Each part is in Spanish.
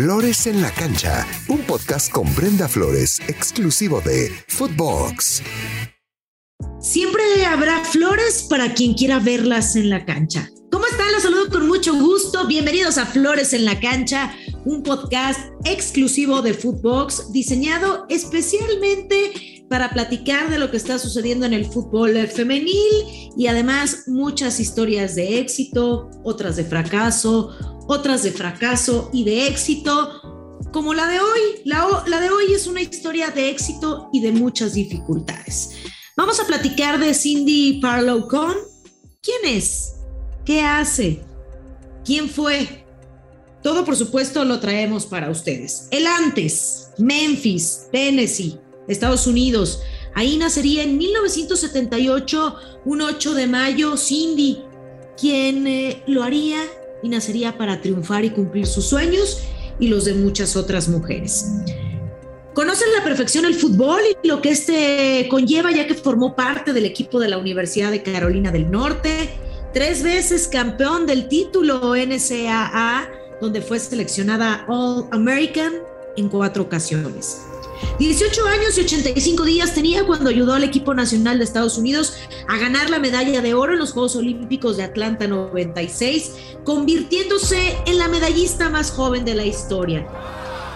Flores en la Cancha, un podcast con Brenda Flores, exclusivo de Footbox. Siempre habrá flores para quien quiera verlas en la cancha. ¿Cómo están? Los saludo con mucho gusto. Bienvenidos a Flores en la Cancha, un podcast exclusivo de Footbox, diseñado especialmente para platicar de lo que está sucediendo en el fútbol femenil y además muchas historias de éxito, otras de fracaso, otras de fracaso y de éxito, como la de hoy. La, de hoy es una historia de éxito y de muchas dificultades. Vamos a platicar de Cindy Parlow Con. ¿Quién es? ¿Qué hace? ¿Quién fue? Todo, por supuesto, lo traemos para ustedes. El antes, Memphis, Tennessee, Estados Unidos. Ahí nacería en 1978, un 8 de mayo, Cindy, quien eh, lo haría y nacería para triunfar y cumplir sus sueños y los de muchas otras mujeres. Conocen la perfección el fútbol y lo que este conlleva ya que formó parte del equipo de la Universidad de Carolina del Norte, tres veces campeón del título NCAA, donde fue seleccionada All American en cuatro ocasiones. 18 años y 85 días tenía cuando ayudó al equipo nacional de Estados Unidos a ganar la medalla de oro en los Juegos Olímpicos de Atlanta 96, convirtiéndose en la medallista más joven de la historia.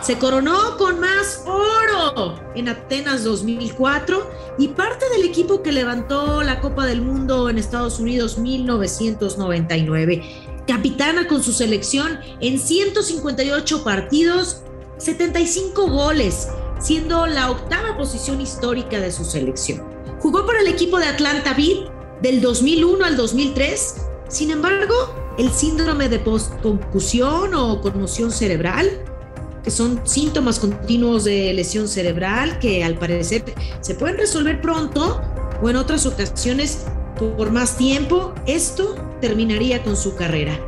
Se coronó con más oro en Atenas 2004 y parte del equipo que levantó la Copa del Mundo en Estados Unidos 1999. Capitana con su selección en 158 partidos, 75 goles, siendo la octava posición histórica de su selección. Jugó por el equipo de Atlanta Beat del 2001 al 2003. Sin embargo, el síndrome de postconcusión o conmoción cerebral, que son síntomas continuos de lesión cerebral que al parecer se pueden resolver pronto o en otras ocasiones por más tiempo, esto terminaría con su carrera.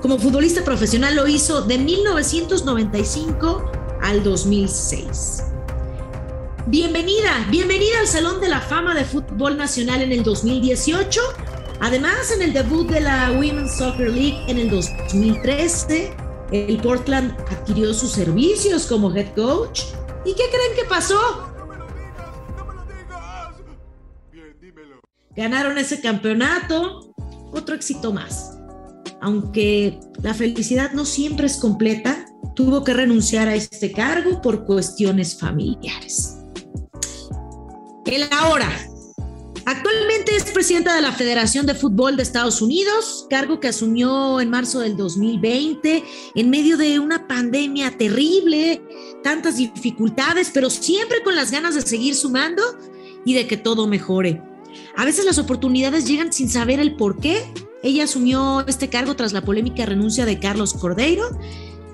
Como futbolista profesional lo hizo de 1995 al 2006. Bienvenida, bienvenida al Salón de la Fama de Fútbol Nacional en el 2018. Además, en el debut de la Women's Soccer League en el 2013, el Portland adquirió sus servicios como head coach. ¿Y qué creen que pasó? Ganaron ese campeonato, otro éxito más. Aunque la felicidad no siempre es completa, tuvo que renunciar a este cargo por cuestiones familiares. El ahora. Actualmente es presidenta de la Federación de Fútbol de Estados Unidos, cargo que asumió en marzo del 2020 en medio de una pandemia terrible, tantas dificultades, pero siempre con las ganas de seguir sumando y de que todo mejore. A veces las oportunidades llegan sin saber el por qué. Ella asumió este cargo tras la polémica renuncia de Carlos Cordeiro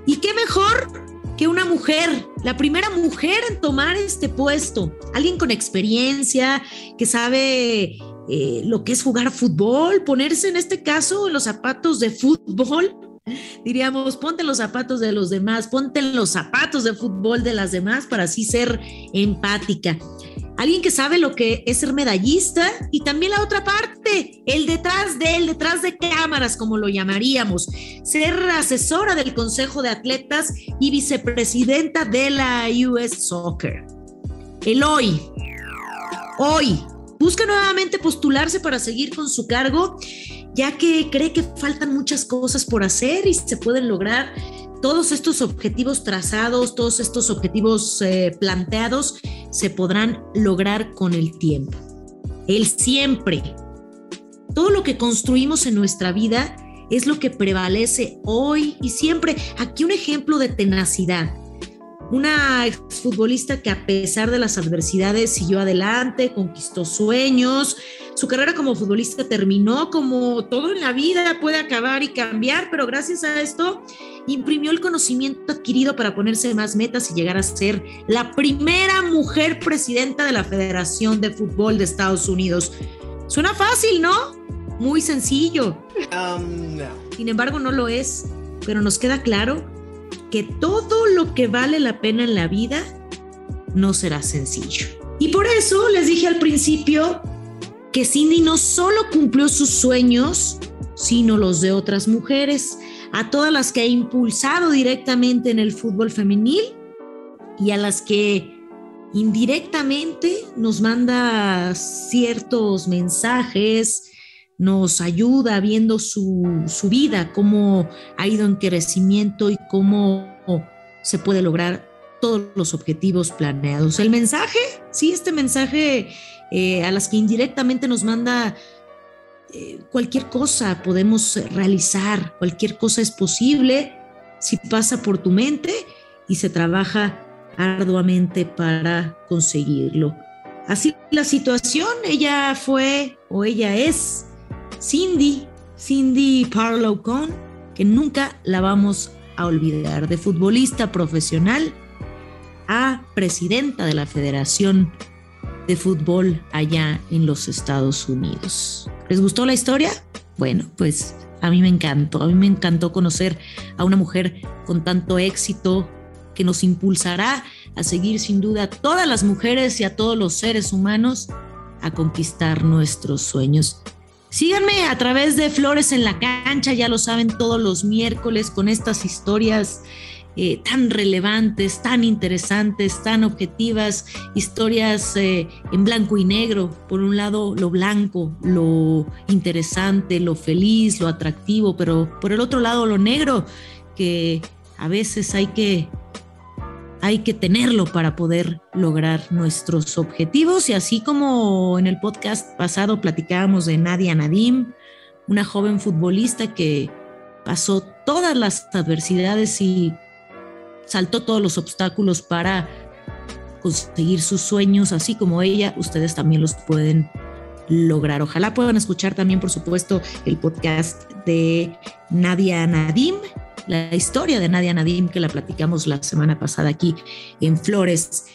y qué mejor que una mujer, la primera mujer en tomar este puesto, alguien con experiencia, que sabe eh, lo que es jugar fútbol, ponerse en este caso los zapatos de fútbol. Diríamos, ponte los zapatos de los demás, ponte los zapatos de fútbol de las demás para así ser empática alguien que sabe lo que es ser medallista y también la otra parte, el detrás de él, detrás de cámaras, como lo llamaríamos, ser asesora del Consejo de Atletas y vicepresidenta de la US Soccer. El hoy, hoy, busca nuevamente postularse para seguir con su cargo, ya que cree que faltan muchas cosas por hacer y se pueden lograr todos estos objetivos trazados, todos estos objetivos eh, planteados se podrán lograr con el tiempo. El siempre. Todo lo que construimos en nuestra vida es lo que prevalece hoy y siempre. Aquí un ejemplo de tenacidad. Una exfutbolista que a pesar de las adversidades siguió adelante, conquistó sueños. Su carrera como futbolista terminó como todo en la vida puede acabar y cambiar, pero gracias a esto imprimió el conocimiento adquirido para ponerse más metas y llegar a ser la primera mujer presidenta de la Federación de Fútbol de Estados Unidos. Suena fácil, ¿no? Muy sencillo. Um, Sin embargo, no lo es, pero nos queda claro que todo lo que vale la pena en la vida no será sencillo. Y por eso les dije al principio que Cindy no solo cumplió sus sueños, sino los de otras mujeres. a todas las que ha impulsado directamente en el fútbol femenil y a las que indirectamente nos manda ciertos mensajes, nos ayuda viendo su, vida, cómo ha ido en crecimiento y cómo se puede lograr todos los objetivos planeados. El mensaje, sí, este mensaje eh, a las que indirectamente nos manda eh, cualquier cosa podemos realizar, cualquier cosa es posible si pasa por tu mente y se trabaja arduamente para conseguirlo. Así la situación, ella fue o ella es Cindy, Cindy Parlow Con, que nunca la vamos a olvidar, de futbolista profesional a presidenta de la Federación de Fútbol allá en los Estados Unidos. ¿Les gustó la historia? Bueno, pues a mí me encantó, a mí me encantó conocer a una mujer con tanto éxito que nos impulsará a seguir sin duda a todas las mujeres y a todos los seres humanos a conquistar nuestros sueños. Síganme a través de Flores en la Cancha, ya lo saben, todos los miércoles con estas historias eh, tan relevantes, tan interesantes, tan objetivas, historias eh, en blanco y negro. Por un lado, lo blanco, lo interesante, lo feliz, lo atractivo, pero por el otro lado, lo negro, que a veces hay que hay que tenerlo para poder lograr nuestros objetivos. Y así como en el podcast pasado platicábamos de Nadia Nadim, una joven futbolista que pasó todas las adversidades y saltó todos los obstáculos para conseguir sus sueños, así como ella, ustedes también los pueden lograr. Ojalá puedan escuchar también, por supuesto, el podcast de Nadia Nadim, la historia de Nadia Nadim, que la platicamos la semana pasada aquí en Flores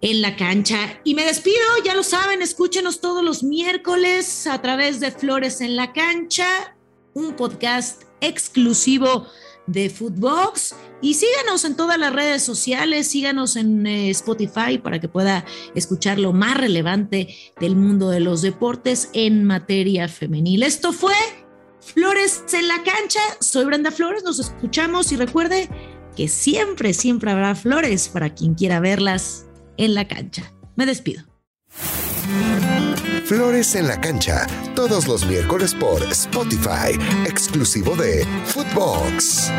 en la cancha. Y me despido, ya lo saben, escúchenos todos los miércoles a través de Flores en la cancha, un podcast exclusivo de Footbox. Y síganos en todas las redes sociales, síganos en eh, Spotify para que pueda escuchar lo más relevante del mundo de los deportes en materia femenil. Esto fue Flores en la cancha. Soy Brenda Flores, nos escuchamos y recuerde que siempre, siempre habrá flores para quien quiera verlas en la cancha. Me despido. Flores en la cancha, todos los miércoles por Spotify, exclusivo de Footbox.